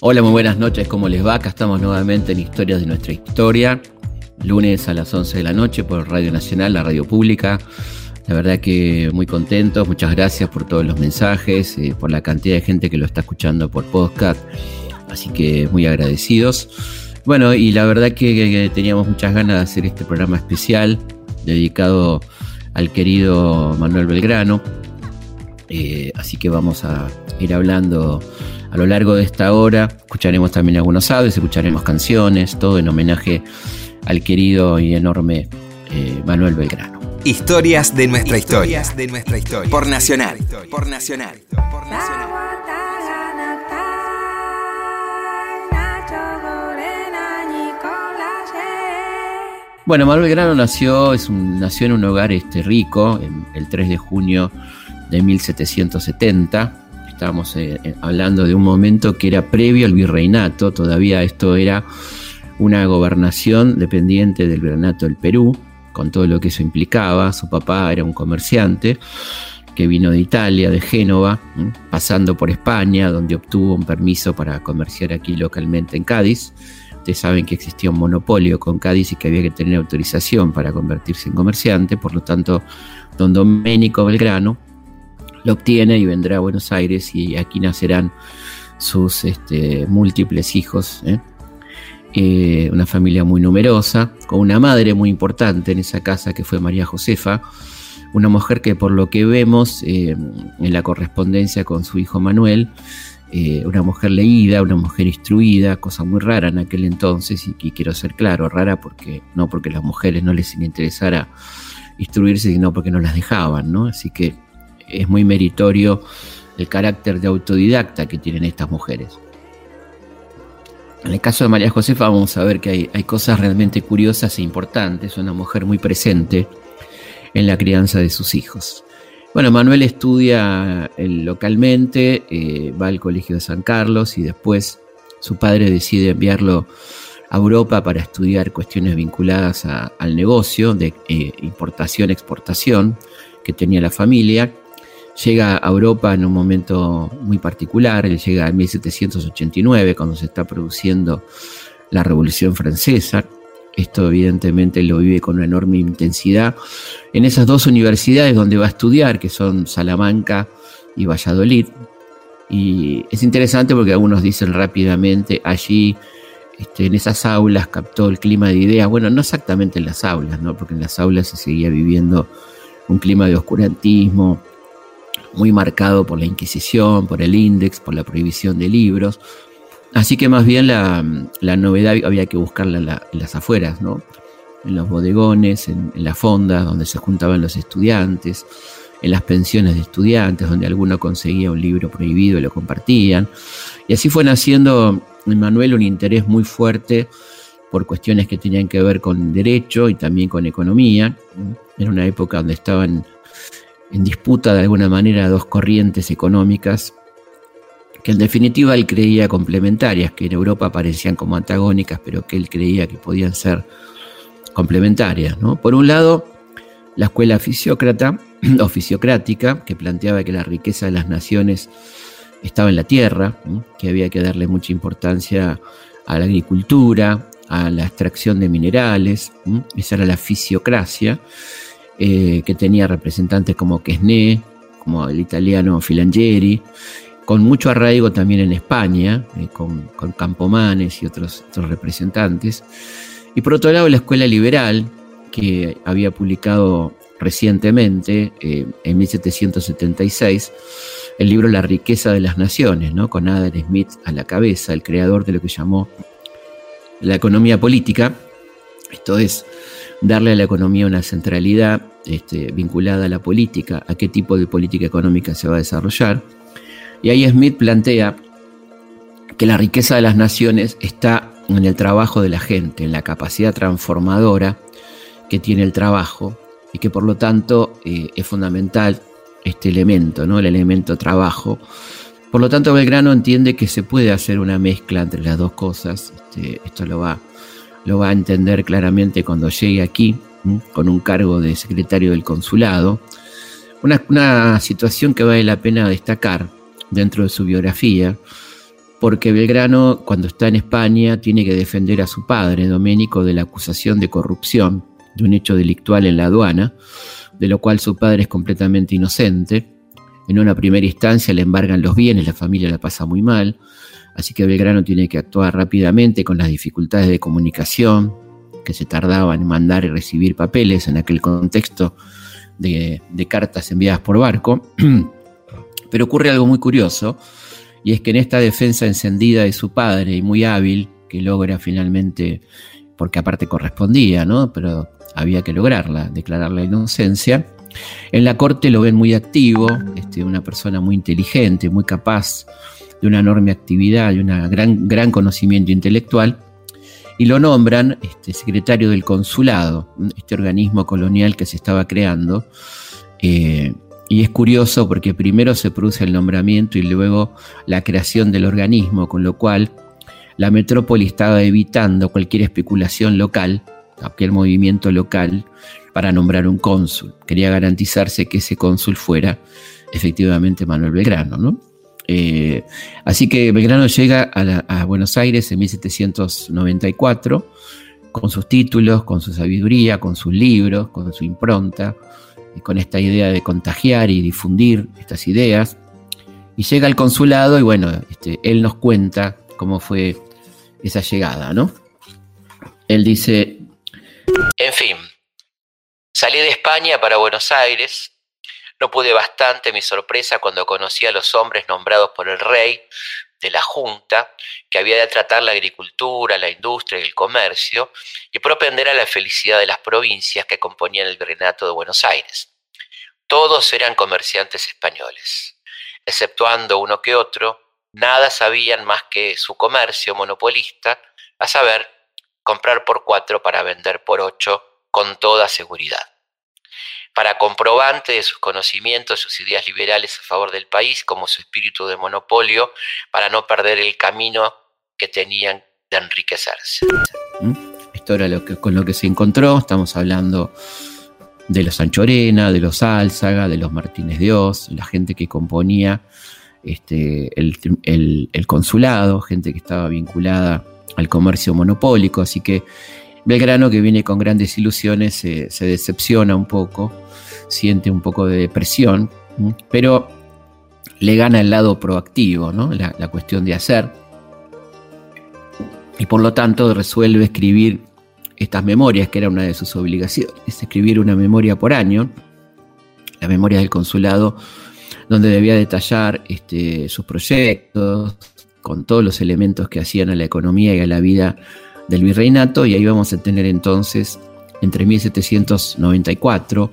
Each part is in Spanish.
Hola, muy buenas noches, ¿cómo les va? Acá estamos nuevamente en Historias de nuestra historia, lunes a las 11 de la noche por Radio Nacional, la radio pública. La verdad que muy contentos, muchas gracias por todos los mensajes, eh, por la cantidad de gente que lo está escuchando por podcast, así que muy agradecidos. Bueno, y la verdad que, teníamos muchas ganas de hacer este programa especial dedicado al querido Manuel Belgrano, eh, así que vamos a ir hablando a lo largo de esta hora escucharemos también algunos audios, escucharemos canciones, todo en homenaje al querido y enorme eh, Manuel Belgrano. Historias de nuestra historia. de nuestra historia. Por Nacional. Por Nacional. Por Nacional. Bueno, Manuel Belgrano nació, es un, nació en un hogar este, rico, el 3 de junio de 1770 Estábamos eh, eh, hablando de un momento que era previo al virreinato, todavía esto era una gobernación dependiente del virreinato del Perú, con todo lo que eso implicaba. Su papá era un comerciante que vino de Italia, de Génova, pasando por España, donde obtuvo un permiso para comerciar aquí localmente en Cádiz. Ustedes saben que existía un monopolio con Cádiz y que había que tener autorización para convertirse en comerciante, por lo tanto, don Domenico Belgrano lo obtiene y vendrá a Buenos Aires y aquí nacerán sus este, múltiples hijos. ¿eh? Eh, una familia muy numerosa, con una madre muy importante en esa casa que fue María Josefa, una mujer que por lo que vemos eh, en la correspondencia con su hijo Manuel, una mujer leída, una mujer instruida, cosa muy rara en aquel entonces, y, y quiero ser claro, rara porque no porque las mujeres no les interesara instruirse, sino porque no las dejaban, ¿no? Así que es muy meritorio el carácter de autodidacta que tienen estas mujeres. En el caso de María Josefa vamos a ver que hay, cosas realmente curiosas e importantes, una mujer muy presente en la crianza de sus hijos. Bueno, Manuel estudia eh, localmente, eh, va al Colegio de San Carlos y después su padre decide enviarlo a Europa para estudiar cuestiones vinculadas al negocio de eh, importación-exportación que tenía la familia llega a Europa en un momento muy particular, él llega en 1789 cuando se está produciendo la Revolución Francesa. Esto evidentemente lo vive con una enorme intensidad en esas dos universidades donde va a estudiar, que son Salamanca y Valladolid. Y es interesante porque algunos dicen rápidamente allí, este, en esas aulas captó el clima de ideas. Bueno, no exactamente en las aulas, ¿no? porque en las aulas se seguía viviendo un clima de oscurantismo, muy marcado por la Inquisición, por el índice, por la prohibición de libros. Así que más bien la, novedad había que buscarla en, las afueras, ¿no? en los bodegones, en, las fondas donde se juntaban los estudiantes, en las pensiones de estudiantes, donde alguno conseguía un libro prohibido y lo compartían. Y así fue naciendo en Manuel un interés muy fuerte por cuestiones que tenían que ver con derecho y también con economía. Era una época donde estaban en disputa de alguna manera dos corrientes económicas que en definitiva él creía complementarias, que en Europa parecían como antagónicas, pero que él creía que podían ser complementarias. ¿no? Por un lado, la escuela fisiócrata o fisiocrática, que planteaba que la riqueza de las naciones estaba en la tierra, que había que darle mucha importancia a la agricultura, a la extracción de minerales, esa era la fisiocracia, eh, que tenía representantes como Quesné, como el italiano Filangieri, con mucho arraigo también en España, eh, con, Campomanes y otros, otros representantes. Y por otro lado, la escuela liberal, que había publicado recientemente, eh, en 1776, el libro La riqueza de las naciones, ¿no? con Adam Smith a la cabeza, el creador de lo que llamó la economía política. Esto es, darle a la economía una centralidad este, vinculada a la política, a qué tipo de política económica se va a desarrollar. Y ahí Smith plantea que la riqueza de las naciones está en el trabajo de la gente, en la capacidad transformadora que tiene el trabajo y que por lo tanto eh, es fundamental este elemento, ¿no? el elemento trabajo. Por lo tanto, Belgrano entiende que se puede hacer una mezcla entre las dos cosas. Este, esto lo va lo va a entender claramente cuando llegue aquí, con un cargo de secretario del consulado. Una, situación que vale la pena destacar, dentro de su biografía, porque Belgrano, cuando está en España, tiene que defender a su padre, Doménico, de la acusación de corrupción de un hecho delictual en la aduana, de lo cual su padre es completamente inocente. En una primera instancia le embargan los bienes, la familia la pasa muy mal, así que Belgrano tiene que actuar rápidamente con las dificultades de comunicación que se tardaban en mandar y recibir papeles en aquel contexto de, cartas enviadas por barco. Pero ocurre algo muy curioso, y es que en esta defensa encendida de su padre y muy hábil, que logra finalmente, porque aparte correspondía, ¿no? Pero había que lograrla, declarar la inocencia. En la corte lo ven muy activo, este, una persona muy inteligente, muy capaz de una enorme actividad, y un gran, gran conocimiento intelectual, y lo nombran este, secretario del consulado, este organismo colonial que se estaba creando. Eh, y es curioso porque primero se produce el nombramiento y luego la creación del organismo, con lo cual la metrópoli estaba evitando cualquier especulación local, aquel movimiento local, para nombrar un cónsul. Quería garantizarse que ese cónsul fuera efectivamente Manuel Belgrano. ¿no? Eh, así que Belgrano llega a, Buenos Aires en 1794 con sus títulos, con su sabiduría, con sus libros, con su impronta, y con esta idea de contagiar y difundir estas ideas. Y llega al consulado y bueno, este, él nos cuenta cómo fue esa llegada, ¿no? Él dice, en fin, salí de España para Buenos Aires. No pude bastante mi sorpresa cuando conocí a los hombres nombrados por el rey de la Junta, que había de tratar la agricultura, la industria y el comercio, y propender a la felicidad de las provincias que componían el virreinato de Buenos Aires. Todos eran comerciantes españoles, exceptuando uno que otro, nada sabían más que su comercio monopolista, a saber, comprar por cuatro para vender por ocho con toda seguridad para comprobante de sus conocimientos, sus ideas liberales a favor del país, como su espíritu de monopolio, para no perder el camino que tenían de enriquecerse. ¿Mm? Esto era lo que, con lo que se encontró, estamos hablando de los Anchorena, de los Álzaga, de los Martínez de Oz, la gente que componía este, el consulado, gente que estaba vinculada al comercio monopólico, así que Belgrano, que viene con grandes ilusiones, se decepciona un poco, siente un poco de depresión, pero le gana el lado proactivo, ¿no? la, cuestión de hacer. Y por lo tanto resuelve escribir estas memorias, que era una de sus obligaciones, escribir una memoria por año, la memoria del consulado, donde debía detallar este, sus proyectos, con todos los elementos que hacían a la economía y a la vida del virreinato y ahí vamos a tener entonces entre 1794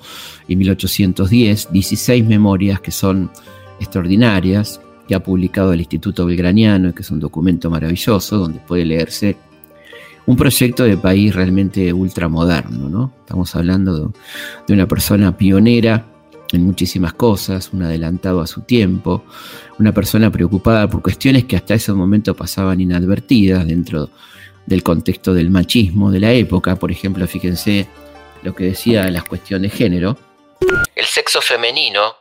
y 1810 16 memorias que son extraordinarias que ha publicado el Instituto Belgraniano, que es un documento maravilloso donde puede leerse un proyecto de país realmente ultramoderno, ¿no? Estamos hablando de, una persona pionera en muchísimas cosas, un adelantado a su tiempo, una persona preocupada por cuestiones que hasta ese momento pasaban inadvertidas dentro del contexto del machismo de la época. Por ejemplo, fíjense lo que decía las cuestiones de género. Sexo femenino,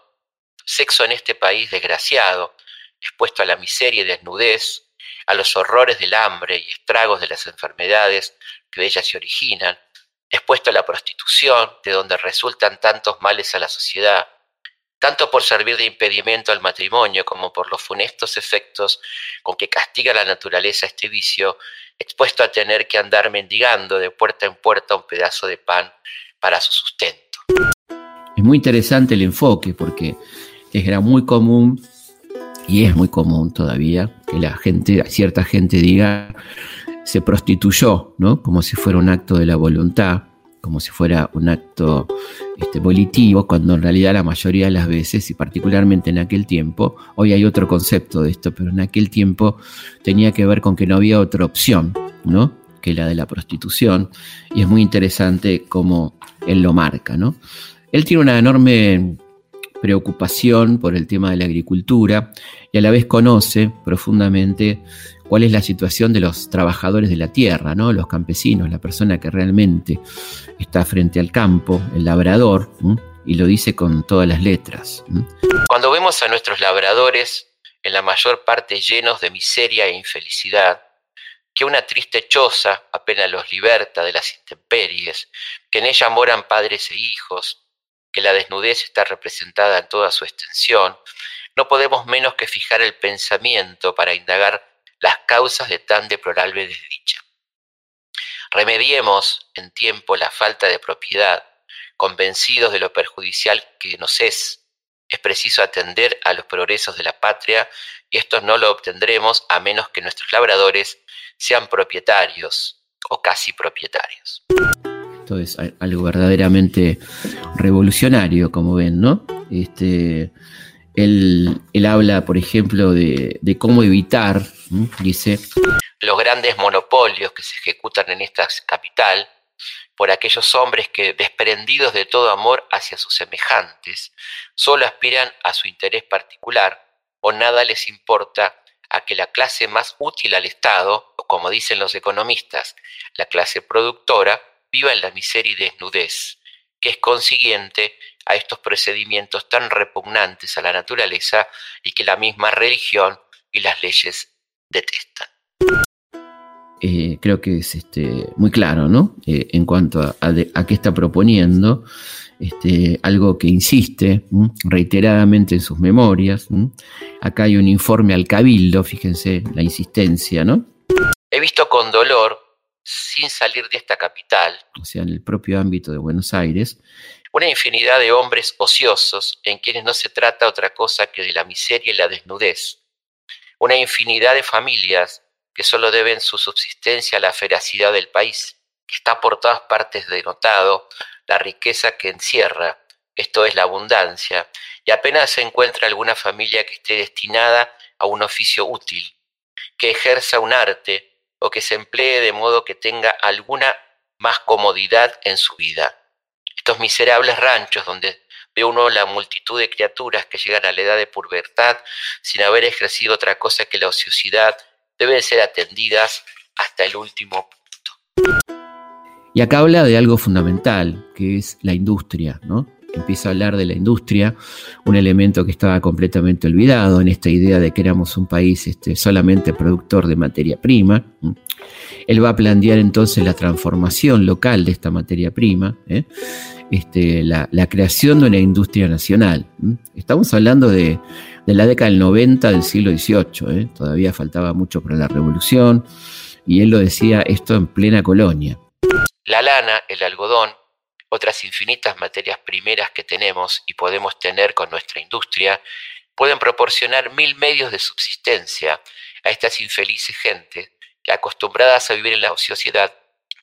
sexo en este país desgraciado, expuesto a la miseria y desnudez, a los horrores del hambre y estragos de las enfermedades que de ellas se originan, expuesto a la prostitución, de donde resultan tantos males a la sociedad, tanto por servir de impedimento al matrimonio como por los funestos efectos con que castiga la naturaleza este vicio, expuesto a tener que andar mendigando de puerta en puerta un pedazo de pan para su sustento. Es muy interesante el enfoque porque era muy común y es muy común todavía que la gente, cierta gente diga se prostituyó, ¿no? Como si fuera un acto de la voluntad como si fuera un acto este, volitivo, cuando en realidad la mayoría de las veces, y particularmente en aquel tiempo, hoy hay otro concepto de esto, pero en aquel tiempo tenía que ver con que no había otra opción, ¿no? que la de la prostitución, y es muy interesante cómo él lo marca. ¿no? Él tiene una enorme preocupación por el tema de la agricultura y a la vez conoce profundamente cuál es la situación de los trabajadores de la tierra, ¿no? los campesinos, la persona que realmente está frente al campo, el labrador, y lo dice con todas las letras. Cuando vemos a nuestros labradores en la mayor parte llenos de miseria e infelicidad, que una triste choza apenas los liberta de las intemperies, que en ella moran padres e hijos, que la desnudez está representada en toda su extensión, no podemos menos que fijar el pensamiento para indagar las causas de tan deplorable desdicha. Remediemos en tiempo la falta de propiedad, convencidos de lo perjudicial que nos es. Es preciso atender a los progresos de la patria y esto no lo obtendremos a menos que nuestros labradores sean propietarios o casi propietarios. Esto es algo verdaderamente revolucionario, como ven, ¿no? Este, él, habla, por ejemplo, de, cómo evitar, dice... Los grandes monopolios que se ejecutan en esta capital por aquellos hombres que, desprendidos de todo amor hacia sus semejantes, solo aspiran a su interés particular o nada les importa a que la clase más útil al Estado, o como dicen los economistas, la clase productora, viva en la miseria y desnudez, que es consiguiente a estos procedimientos tan repugnantes a la naturaleza y que la misma religión y las leyes detestan. Eh, creo que es este, muy claro, ¿no? Eh, en cuanto a, qué está proponiendo, este, algo que insiste reiteradamente en sus memorias. Acá hay un informe al cabildo, fíjense la insistencia, ¿no? He visto con dolor, sin salir de esta capital, o sea, en el propio ámbito de Buenos Aires, una infinidad de hombres ociosos en quienes no se trata otra cosa que de la miseria y la desnudez, una infinidad de familias que solo deben su subsistencia a la feracidad del país, que está por todas partes denotado la riqueza que encierra, esto es la abundancia, y apenas se encuentra alguna familia que esté destinada a un oficio útil, que ejerza un arte o que se emplee de modo que tenga alguna más comodidad en su vida. Estos miserables ranchos donde ve uno la multitud de criaturas que llegan a la edad de pubertad sin haber ejercido otra cosa que la ociosidad deben ser atendidas hasta el último punto. Y acá habla de algo fundamental, que es la industria, ¿no? Empieza a hablar de la industria, un elemento que estaba completamente olvidado en esta idea de que éramos un país este, solamente productor de materia prima. Él va a plantear entonces la transformación local de esta materia prima, ¿eh? este, la, creación de una industria nacional. Estamos hablando de, la década del 90 del siglo XVIII, ¿eh? todavía faltaba mucho para la revolución, y él lo decía esto en plena colonia. La lana, el algodón, otras infinitas materias primeras que tenemos y podemos tener con nuestra industria, pueden proporcionar mil medios de subsistencia a estas infelices gentes que acostumbradas a vivir en la ociosidad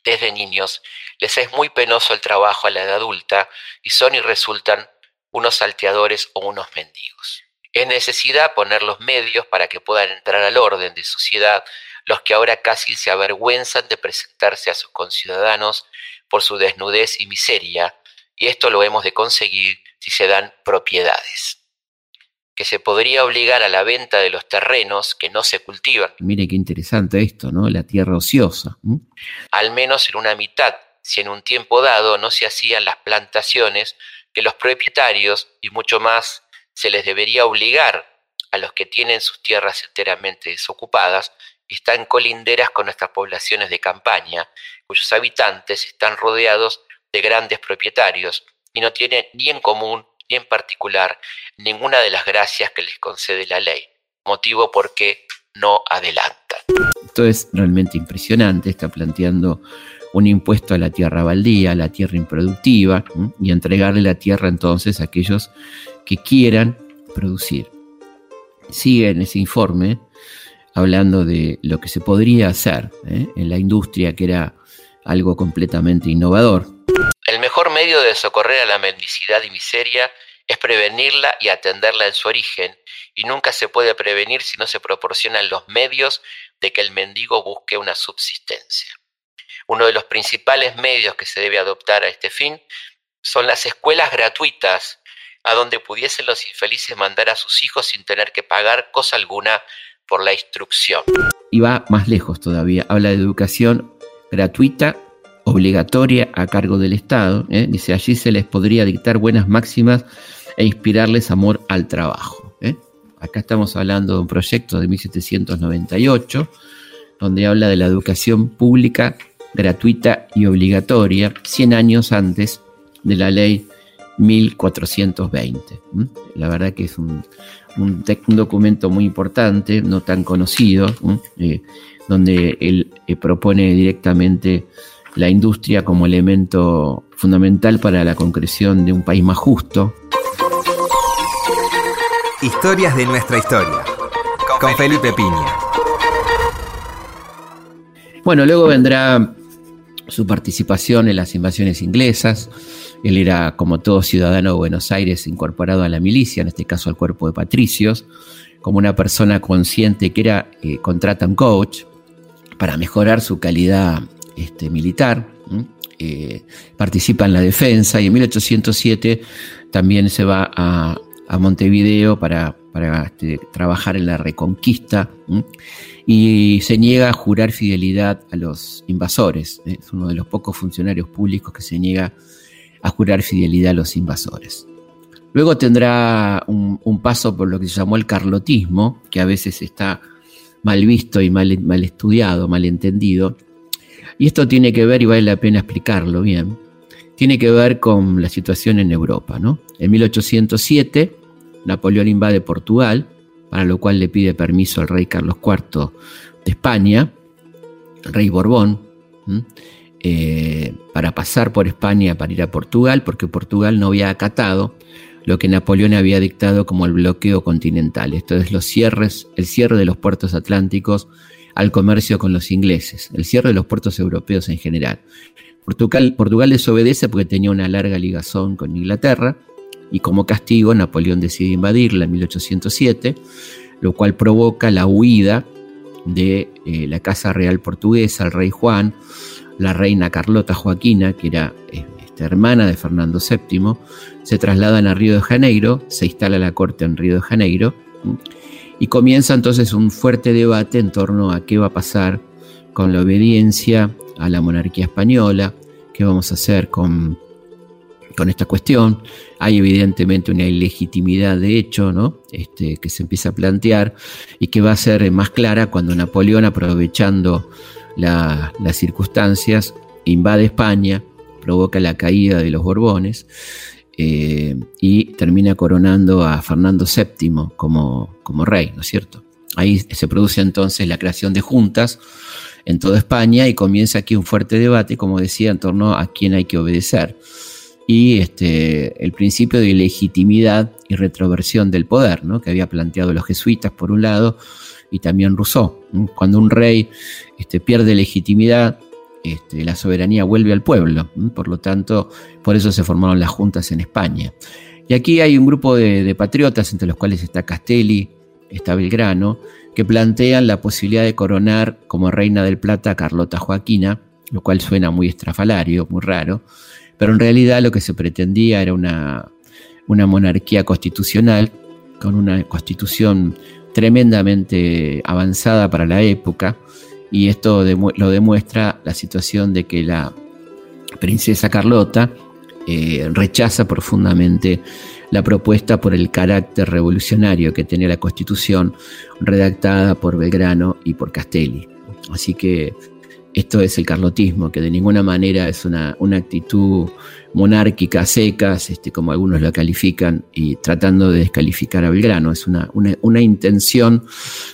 desde niños, les es muy penoso el trabajo a la edad adulta y son y resultan unos salteadores o unos mendigos. Es necesidad poner los medios para que puedan entrar al orden de sociedad los que ahora casi se avergüenzan de presentarse a sus conciudadanos por su desnudez y miseria, y esto lo hemos de conseguir si se dan propiedades que se podría obligar a la venta de los terrenos que no se cultivan. Mire qué interesante esto, ¿no? La tierra ociosa. Al menos en una mitad, si en un tiempo dado no se hacían las plantaciones que los propietarios y mucho más se les debería obligar a los que tienen sus tierras enteramente desocupadas están colinderas con nuestras poblaciones de campaña, cuyos habitantes están rodeados de grandes propietarios y no tienen ni en común ni en particular ninguna de las gracias que les concede la ley, motivo por qué no adelantan. Esto es realmente impresionante, está planteando un impuesto a la tierra baldía, a la tierra improductiva, y entregarle la tierra entonces a aquellos que quieran producir. Sigue en ese informe hablando de lo que se podría hacer ¿eh? en la industria, que era algo completamente innovador. El mejor medio de socorrer a la mendicidad y miseria es prevenirla y atenderla en su origen, y nunca se puede prevenir si no se proporcionan los medios de que el mendigo busque una subsistencia. Uno de los principales medios que se debe adoptar a este fin son las escuelas gratuitas, a donde pudiesen los infelices mandar a sus hijos sin tener que pagar cosa alguna por la instrucción. Y va más lejos todavía, habla de educación gratuita, obligatoria a cargo del Estado. ¿eh? Dice, allí se les podría dictar buenas máximas e inspirarles amor al trabajo. ¿eh? Acá estamos hablando de un proyecto de 1798, donde habla de la educación pública, gratuita y obligatoria, 100 años antes de la ley 1420. La verdad que es un, documento muy importante, no tan conocido, eh, donde él eh, propone directamente la industria como elemento fundamental para la concreción de un país más justo. Historias de nuestra historia, con Felipe Piña. Bueno, luego vendrá su participación en las invasiones inglesas. Él era, como todo ciudadano de Buenos Aires, incorporado a la milicia, en este caso al cuerpo de patricios, como una persona consciente que era eh, contratan coach para mejorar su calidad este, militar. Eh, participa en la defensa y en 1807 también se va a, Montevideo para, este, trabajar en la reconquista y se niega a jurar fidelidad a los invasores. ¿eh? Es uno de los pocos funcionarios públicos que se niega a jurar fidelidad a los invasores. Luego tendrá un, paso por lo que se llamó el carlotismo, que a veces está mal visto y mal, estudiado, mal entendido. Y esto tiene que ver, y vale la pena explicarlo bien, tiene que ver con la situación en Europa. ¿no? En 1807, Napoleón invade Portugal, para lo cual le pide permiso al rey Carlos IV de España, rey Borbón, eh, para pasar por España para ir a Portugal, porque Portugal no había acatado lo que Napoleón había dictado como el bloqueo continental. Esto es los cierres, el cierre de los puertos atlánticos al comercio con los ingleses, el cierre de los puertos europeos en general. Portugal, Portugal desobedece porque tenía una larga ligazón con Inglaterra y como castigo Napoleón decide invadirla en 1807, lo cual provoca la huida de eh, la Casa Real Portuguesa, el rey Juan, la reina Carlota Joaquina, que era eh, esta hermana de Fernando VII, se trasladan a Río de Janeiro, se instala la corte en Río de Janeiro y comienza entonces un fuerte debate en torno a qué va a pasar con la obediencia a la monarquía española, qué vamos a hacer con con esta cuestión. Hay evidentemente una ilegitimidad de hecho ¿no? este, que se empieza a plantear y que va a ser más clara cuando Napoleón, aprovechando las circunstancias, invade España, provoca la caída de los Borbones eh, y termina coronando a Fernando VII como, como rey, ¿no es cierto? Ahí se produce entonces la creación de juntas en toda España y comienza aquí un fuerte debate, como decía, en torno a quién hay que obedecer y este, el principio de legitimidad y retroversión del poder, ¿no? que había planteado los jesuitas por un lado y también Rousseau. Cuando un rey este, pierde legitimidad, este, la soberanía vuelve al pueblo. Por lo tanto, por eso se formaron las juntas en España. Y aquí hay un grupo de, patriotas, entre los cuales está Castelli, está Belgrano, que plantean la posibilidad de coronar como reina del Plata a Carlota Joaquina, lo cual suena muy estrafalario, muy raro, pero en realidad lo que se pretendía era una, monarquía constitucional, con una constitución tremendamente avanzada para la época, y esto lo demuestra la situación de que la princesa Carlota eh, rechaza profundamente la propuesta por el carácter revolucionario que tenía la constitución redactada por Belgrano y por Castelli. Así que esto es el carlotismo, que de ninguna manera es una, actitud monárquica secas, este, como algunos lo califican, y tratando de descalificar a Belgrano. Es una, una, intención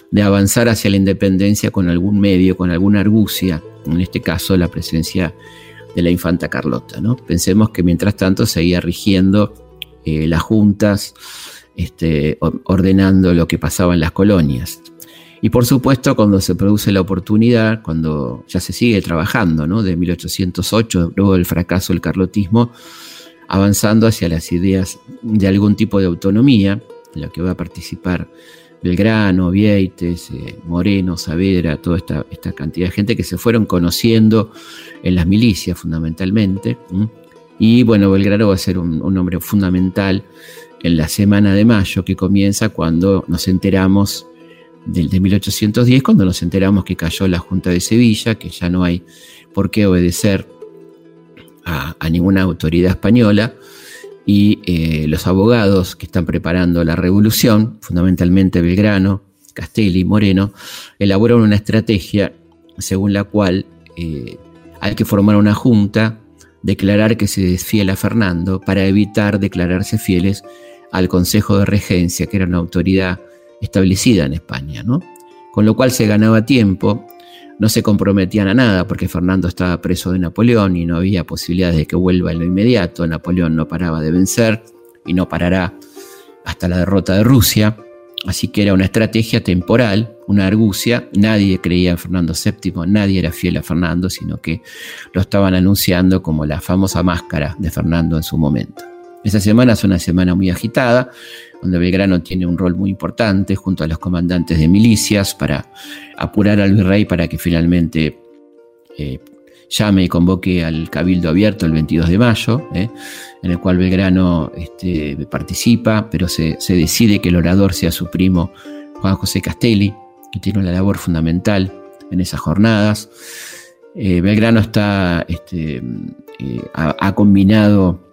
de avanzar hacia la independencia con algún medio, con alguna argucia, en este caso la presencia de la infanta Carlota. ¿no? Pensemos que mientras tanto seguía rigiendo eh, las juntas, este, ordenando lo que pasaba en las colonias. Y por supuesto, cuando se produce la oportunidad, cuando ya se sigue trabajando, ¿no? De 1808, luego del fracaso del carlotismo, avanzando hacia las ideas de algún tipo de autonomía, en la que va a participar Belgrano, Vieites, eh, Moreno, Saavedra, toda esta, esta, cantidad de gente que se fueron conociendo en las milicias fundamentalmente. Y bueno, Belgrano va a ser un, un hombre fundamental en la semana de mayo que comienza cuando nos enteramos del de 1810, cuando nos enteramos que cayó la Junta de Sevilla, que ya no hay por qué obedecer a, ninguna autoridad española, y eh, los abogados que están preparando la revolución, fundamentalmente Belgrano, Castelli, Moreno, elaboraron una estrategia según la cual eh, hay que formar una junta, declarar que se desfiel a Fernando para evitar declararse fieles al Consejo de Regencia, que era una autoridad establecida en España, ¿no? Con lo cual se ganaba tiempo, no se comprometían a nada porque Fernando estaba preso de Napoleón y no había posibilidades de que vuelva en lo inmediato, Napoleón no paraba de vencer y no parará hasta la derrota de Rusia. Así que era una estrategia temporal, una argucia. Nadie creía en Fernando VII, nadie era fiel a Fernando, sino que lo estaban anunciando como la famosa máscara de Fernando en su momento. Esa semana es una semana muy agitada, donde Belgrano tiene un rol muy importante junto a los comandantes de milicias para apurar al virrey para que finalmente eh, llame y convoque al Cabildo Abierto el 22 de mayo, ¿eh? en el cual Belgrano este, participa, pero se, decide que el orador sea su primo Juan José Castelli, que tiene una labor fundamental en esas jornadas. Eh, Belgrano está, este, ha, combinado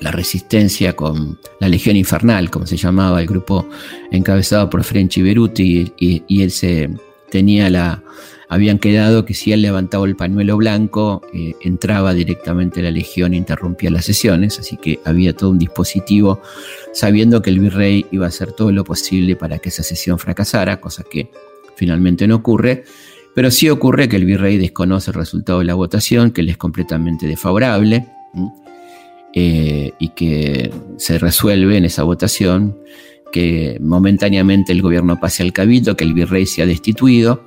la resistencia con la Legión Infernal, como se llamaba el grupo encabezado por French Beruti, y, y él se tenía la, habían quedado que si él levantaba el pañuelo blanco, eh, entraba directamente la legión e interrumpía las sesiones, así que había todo un dispositivo sabiendo que el virrey iba a hacer todo lo posible para que esa sesión fracasara, cosa que finalmente no ocurre, pero sí ocurre que el virrey desconoce el resultado de la votación, que le es completamente desfavorable, eh, y que se resuelve en esa votación que momentáneamente el gobierno pase al cabildo, que el virrey sea destituido,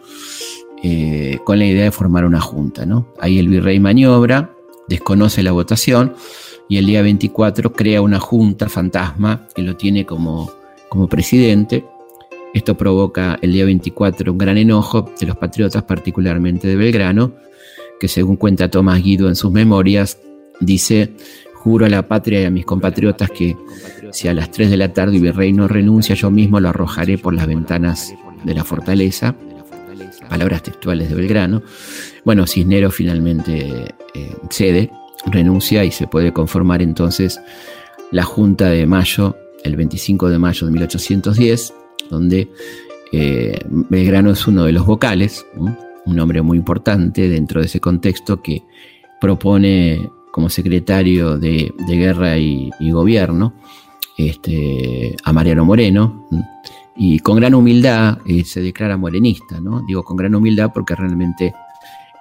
eh, con la idea de formar una junta. ¿no? Ahí el virrey maniobra, desconoce la votación y el día 24 crea una junta fantasma que lo tiene como, como presidente. Esto provoca el día 24 un gran enojo de los patriotas, particularmente de Belgrano, que según cuenta Tomás Guido en sus memorias, dice, juro a la patria y a mis compatriotas que si a las 3 de la tarde virrey no renuncia, yo mismo lo arrojaré por las ventanas de la fortaleza palabras textuales de Belgrano. Bueno, Cisneros finalmente eh, cede, renuncia y se puede conformar entonces la Junta de Mayo, el 25 de mayo de 1810, donde eh, Belgrano es uno de los vocales, un hombre muy importante dentro de ese contexto que propone como secretario de, Guerra y, Gobierno este, a Mariano Moreno y con gran humildad eh, se declara morenista, ¿no? Digo con gran humildad porque realmente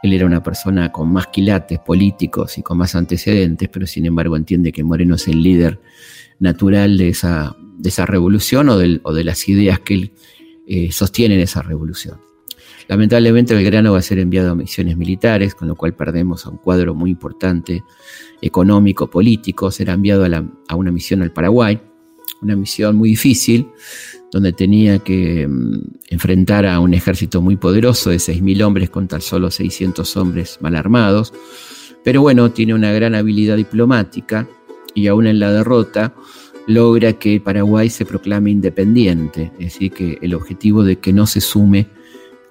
él era una persona con más quilates políticos y con más antecedentes, pero sin embargo entiende que Moreno es el líder natural de esa, de esa revolución o, de las ideas que él eh, sostiene en esa revolución. Lamentablemente Belgrano va a ser enviado a misiones militares, con lo cual perdemos a un cuadro muy importante económico, político. Será enviado a, a una misión al Paraguay, una misión muy difícil, donde tenía que mm, enfrentar a un ejército muy poderoso de 6.000 hombres contra solo 600 hombres mal armados. Pero bueno, tiene una gran habilidad diplomática y aún en la derrota logra que Paraguay se proclame independiente, es decir, que el objetivo de que no se sume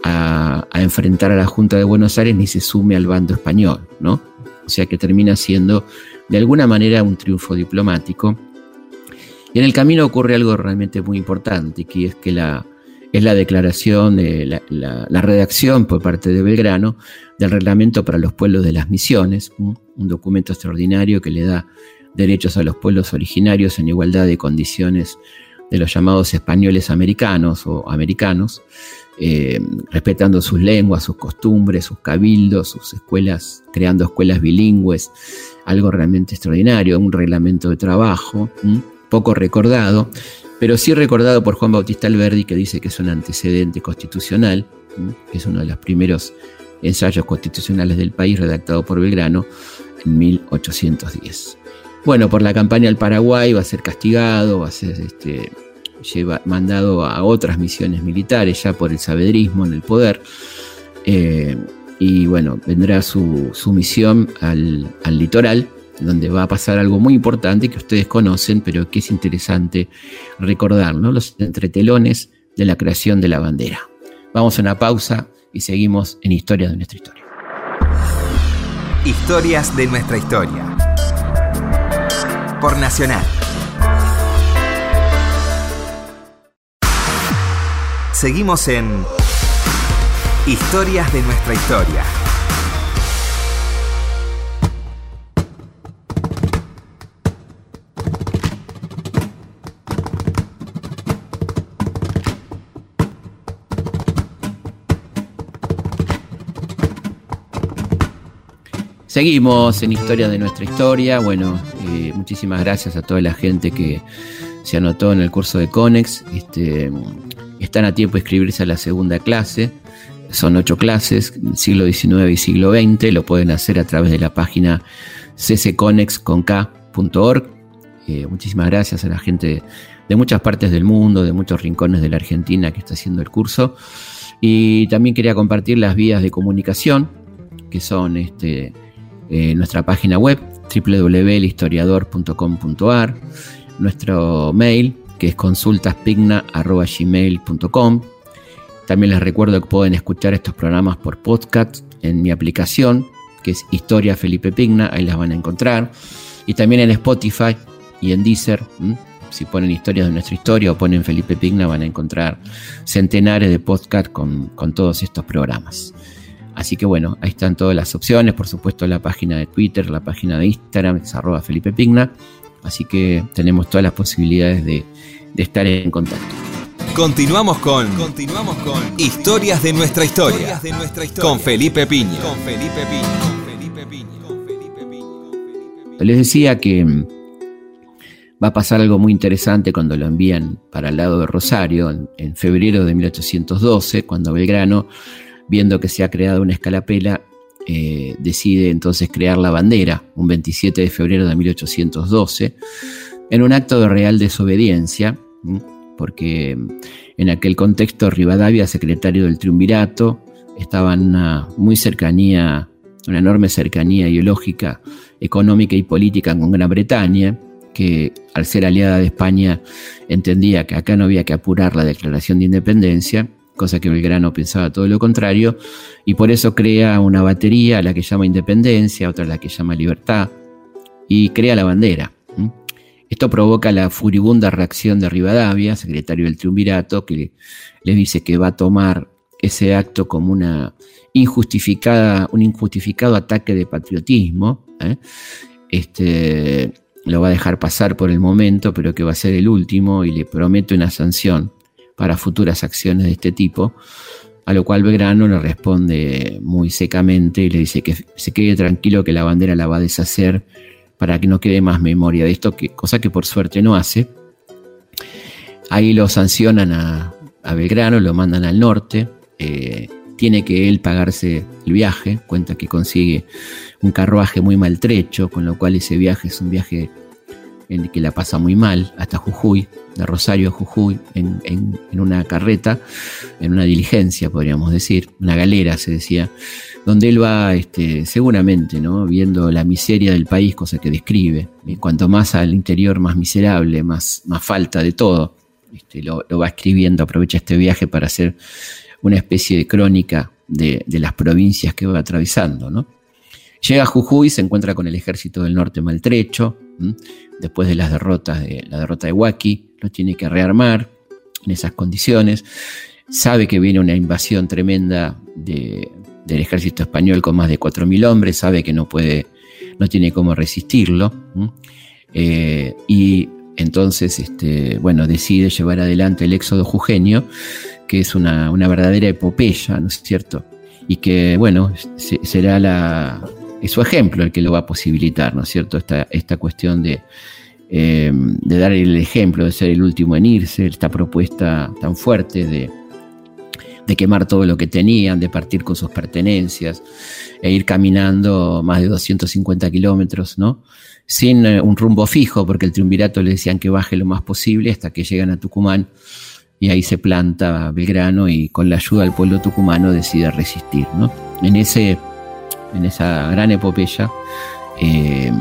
a, enfrentar a la Junta de Buenos Aires ni se sume al bando español, ¿no? O sea que termina siendo de alguna manera un triunfo diplomático y en el camino ocurre algo realmente muy importante, que es que la, es la declaración, de la, redacción por parte de Belgrano del reglamento para los pueblos de las misiones, un documento extraordinario que le da derechos a los pueblos originarios en igualdad de condiciones de los llamados españoles americanos o americanos, eh, respetando sus lenguas, sus costumbres, sus cabildos, sus escuelas, creando escuelas bilingües, algo realmente extraordinario, un reglamento de trabajo poco recordado, pero sí recordado por Juan Bautista Alberdi, que dice que es un antecedente constitucional, que es uno de los primeros ensayos constitucionales del país redactado por Belgrano en 1810. Bueno, por la campaña al Paraguay va a ser castigado, va a ser este, lleva, mandado a otras misiones militares ya por el sabedrismo en el poder. Eh, y bueno, vendrá su, misión al, al litoral, donde va a pasar algo muy importante que ustedes conocen, pero que es interesante recordar, ¿no? los entretelones de la creación de la bandera. Vamos a una pausa y seguimos en Historias de nuestra historia. Historias de nuestra historia. por Nacional. Seguimos en Historias de nuestra historia. Seguimos en Historia de nuestra historia. Bueno, eh, muchísimas gracias a toda la gente que se anotó en el curso de CONEX. Este, están a tiempo de inscribirse a la segunda clase. Son ocho clases, siglo XIX y siglo XX. Lo pueden hacer a través de la página ccconex.org. Eh, muchísimas gracias a la gente de muchas partes del mundo, de muchos rincones de la Argentina que está haciendo el curso. Y también quería compartir las vías de comunicación, que son este, eh, nuestra página web www.historiador.com.ar, nuestro mail que es consultaspigna.gmail.com. También les recuerdo que pueden escuchar estos programas por podcast en mi aplicación, que es Historia Felipe Pigna, ahí las van a encontrar. Y también en Spotify y en Deezer. Si ponen historias de nuestra historia o ponen Felipe Pigna, van a encontrar centenares de podcasts con, con todos estos programas. Así que bueno, ahí están todas las opciones, por supuesto la página de Twitter, la página de Instagram, es arroba Felipe Pigna. Así que tenemos todas las posibilidades de, estar en contacto. Continuamos con, continuamos con Historias de nuestra historia, de nuestra historia con Felipe Piña. Con Felipe Piña. Les decía que mm, va a pasar algo muy interesante cuando lo envían para el lado de Rosario en, en febrero de 1812, cuando Belgrano viendo que se ha creado una escalapela, eh, decide entonces crear la bandera, un 27 de febrero de 1812, en un acto de real desobediencia, porque en aquel contexto Rivadavia, secretario del triunvirato, estaba en una muy cercanía, una enorme cercanía ideológica, económica y política con Gran Bretaña, que al ser aliada de España entendía que acá no había que apurar la declaración de independencia cosa que Belgrano pensaba todo lo contrario, y por eso crea una batería la que llama Independencia, otra la que llama Libertad, y crea la bandera. Esto provoca la furibunda reacción de Rivadavia, secretario del Triunvirato, que le dice que va a tomar ese acto como una injustificada, un injustificado ataque de patriotismo. ¿eh? Este, lo va a dejar pasar por el momento, pero que va a ser el último y le promete una sanción para futuras acciones de este tipo, a lo cual Belgrano le responde muy secamente y le dice que se quede tranquilo que la bandera la va a deshacer para que no quede más memoria de esto, que, cosa que por suerte no hace. Ahí lo sancionan a, Belgrano, lo mandan al norte, eh, tiene que él pagarse el viaje, cuenta que consigue un carruaje muy maltrecho, con lo cual ese viaje es un viaje en que la pasa muy mal, hasta Jujuy, de Rosario a Jujuy, en, una carreta, en una diligencia, podríamos decir, una galera, se decía, donde él va este, seguramente ¿no? viendo la miseria del país, cosa que describe. Cuanto más al interior, más miserable, más, más falta de todo. Este, lo, va escribiendo, aprovecha este viaje para hacer una especie de crónica de, de las provincias que va atravesando. ¿no? Llega a Jujuy, se encuentra con el ejército del norte maltrecho, después de las derrotas de la derrota de Huaki, lo tiene que rearmar en esas condiciones. Sabe que viene una invasión tremenda del ejército español con más de 4.000 hombres, sabe que no puede, no tiene cómo resistirlo. Eh, y entonces, este, bueno, decide llevar adelante el éxodo jujeño, que es una, verdadera epopeya, ¿no es cierto? Y que, bueno, será la, es su ejemplo el que lo va a posibilitar, ¿no es cierto? Esta, esta cuestión de, eh, de dar el ejemplo, de ser el último en irse, esta propuesta tan fuerte de, de quemar todo lo que tenían, de partir con sus pertenencias e ir caminando más de 250 kilómetros, ¿no? Sin eh, un rumbo fijo, porque el triunvirato le decían que baje lo más posible hasta que llegan a Tucumán y ahí se planta Belgrano y con la ayuda del pueblo tucumano decide resistir, ¿no? En ese en esa gran epopeya, eh,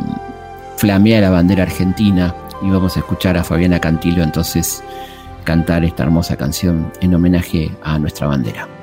flamea la bandera argentina y vamos a escuchar a Fabiana Cantilo entonces cantar esta hermosa canción en homenaje a nuestra bandera.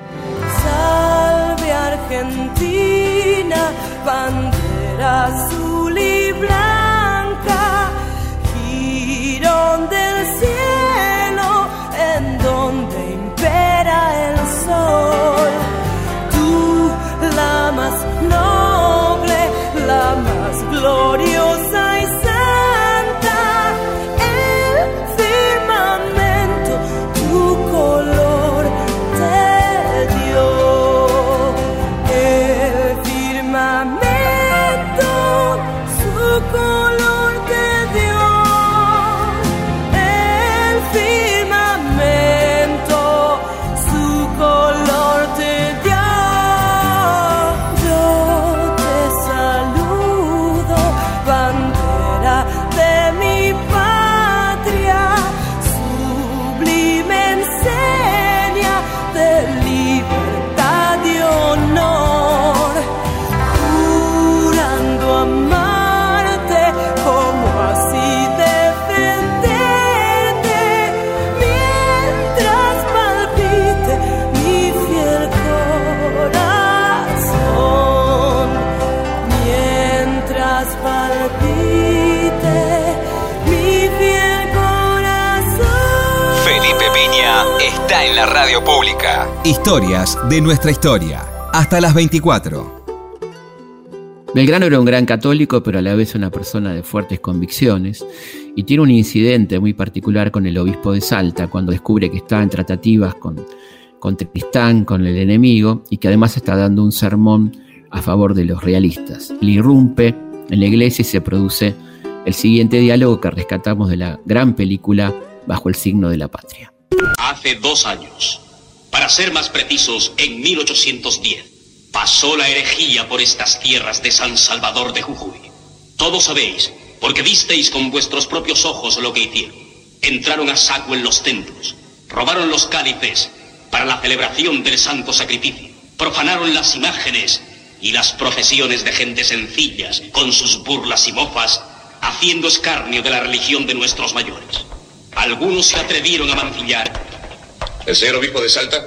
Radio pública. Historias de nuestra historia. Hasta las 24. Belgrano era un gran católico, pero a la vez una persona de fuertes convicciones, y tiene un incidente muy particular con el obispo de Salta, cuando descubre que está en tratativas con, con Tristán, con el enemigo, y que además está dando un sermón a favor de los realistas. Le irrumpe en la iglesia y se produce el siguiente diálogo que rescatamos de la gran película Bajo el signo de la patria. Hace dos años, para ser más precisos, en 1810, pasó la herejía por estas tierras de San Salvador de Jujuy. Todos sabéis, porque visteis con vuestros propios ojos lo que hicieron. Entraron a saco en los templos, robaron los cálices para la celebración del santo sacrificio, profanaron las imágenes y las procesiones de gente sencillas con sus burlas y mofas, haciendo escarnio de la religión de nuestros mayores. Algunos se atrevieron a mancillar. ¿El señor obispo de Salta?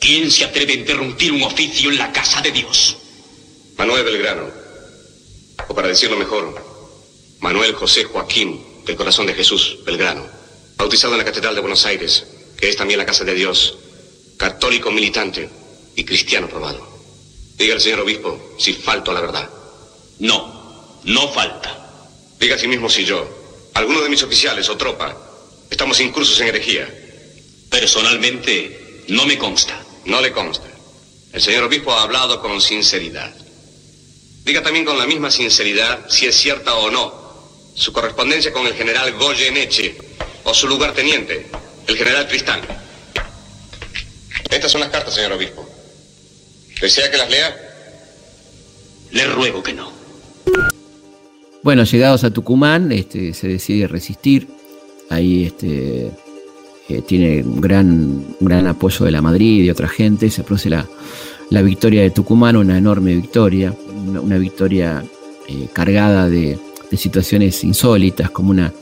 ¿Quién se atreve a interrumpir un oficio en la casa de Dios? Manuel Belgrano. O para decirlo mejor, Manuel José Joaquín del Corazón de Jesús Belgrano. Bautizado en la Catedral de Buenos Aires, que es también la casa de Dios. Católico militante y cristiano probado. Diga al señor obispo si falto a la verdad. No, no falta. Diga a sí mismo si yo, alguno de mis oficiales o tropa, estamos incursos en herejía. Personalmente, no me consta. No le consta. El señor obispo ha hablado con sinceridad. Diga también con la misma sinceridad si es cierta o no su correspondencia con el general Goyeneche o su lugarteniente, el general Tristán. Estas son las cartas, señor obispo. ¿Desea que las lea? Le ruego que no. Bueno, llegados a Tucumán, este, se decide resistir. Ahí este, eh, tiene un gran, gran apoyo de la Madrid y de otra gente. Se produce la, la victoria de Tucumán, una enorme victoria, una, una victoria eh, cargada de, de situaciones insólitas, como una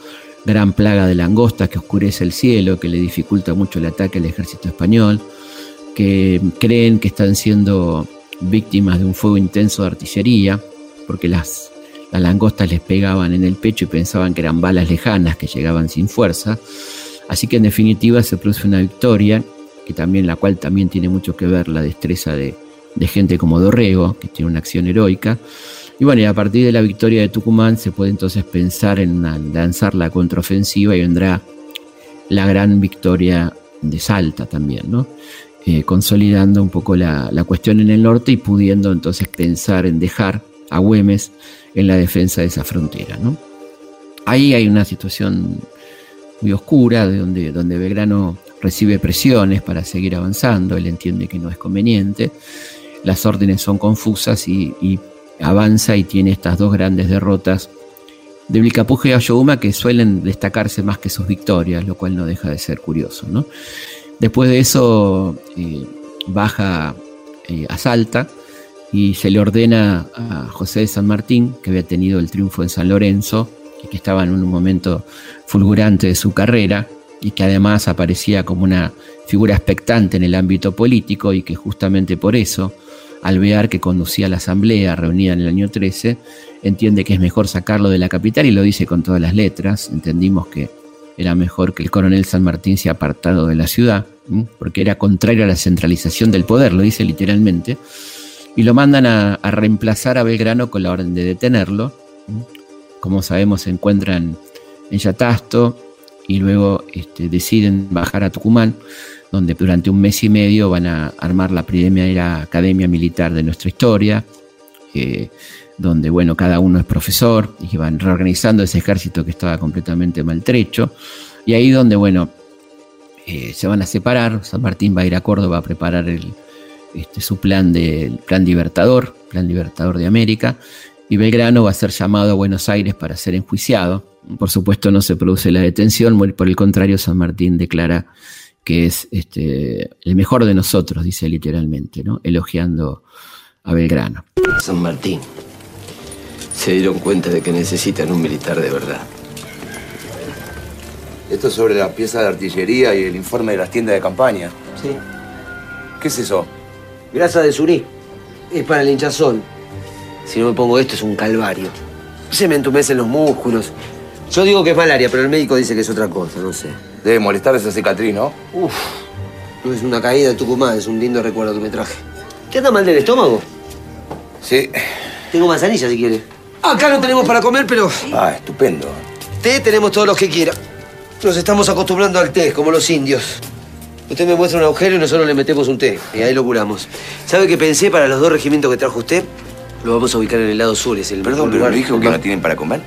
gran plaga de langostas que oscurece el cielo, que le dificulta mucho el ataque al ejército español, que creen que están siendo víctimas de un fuego intenso de artillería, porque las, las langostas les pegaban en el pecho y pensaban que eran balas lejanas que llegaban sin fuerza. Así que en definitiva se produce una victoria, que también la cual también tiene mucho que ver la destreza de, gente como Dorrego, que tiene una acción heroica. Y bueno, y a partir de la victoria de Tucumán se puede entonces pensar en lanzar la contraofensiva y vendrá la gran victoria de Salta también, ¿no? Eh, consolidando un poco la, la cuestión en el norte y pudiendo entonces pensar en dejar a Güemes en la defensa de esa frontera, ¿no? Ahí hay una situación muy oscura, de donde, donde Belgrano recibe presiones para seguir avanzando, él entiende que no es conveniente, las órdenes son confusas y, avanza y tiene estas dos grandes derrotas de Vilcapuje y Ayohuma que suelen destacarse más que sus victorias, lo cual no deja de ser curioso. Después de eso eh, baja eh, a Salta y se le ordena a José de San Martín, que había tenido el triunfo en San Lorenzo que estaba en un momento fulgurante de su carrera y que además aparecía como una figura expectante en el ámbito político y que justamente por eso Alvear, que conducía la asamblea reunida en el año 13, entiende que es mejor sacarlo de la capital y lo dice con todas las letras. Entendimos que era mejor que el coronel San Martín sea apartado de la ciudad, porque era contrario a la centralización del poder, lo dice literalmente. Y lo mandan a, reemplazar a Belgrano con la orden de detenerlo. Como sabemos, se encuentran en Yatasto y luego este, deciden bajar a Tucumán donde durante un mes y medio van a armar la primera academia militar de nuestra historia, donde bueno, cada uno es profesor y van reorganizando ese ejército que estaba completamente maltrecho. Y ahí donde bueno, eh, se van a separar, San Martín va a ir a Córdoba a preparar este, su plan del plan libertador, plan libertador de América, y Belgrano va a ser llamado a Buenos Aires para ser enjuiciado. Por supuesto no se produce la detención, por el contrario San Martín declara que es este, el mejor de nosotros, dice literalmente, ¿no? elogiando a Belgrano. San Martín. Se dieron cuenta de que necesitan un militar de verdad. Esto es sobre la pieza de artillería y el informe de las tiendas de campaña. Sí. ¿Qué es eso? Grasa de surí. Es para el hinchazón. Si no me pongo esto es un calvario. Se me entumecen los músculos. Yo digo que es malaria, pero el médico dice que es otra cosa, no sé. Debe molestar esa cicatriz, ¿no? Uf, No es una caída de Tucumán, es un lindo recuerdo que me traje. ¿Qué anda mal del estómago? Sí. Tengo manzanilla si quiere. Acá no tenemos para comer, pero Ah, estupendo. té tenemos todos los que quiera. Nos estamos acostumbrando al té, como los indios. Usted me muestra un agujero y nosotros le metemos un té. Y ahí lo curamos. ¿Sabe qué pensé para los dos regimientos que trajo usted? Lo vamos a ubicar en el lado sur, es el Perdón, pero lugar. le dijo que no tienen para comer.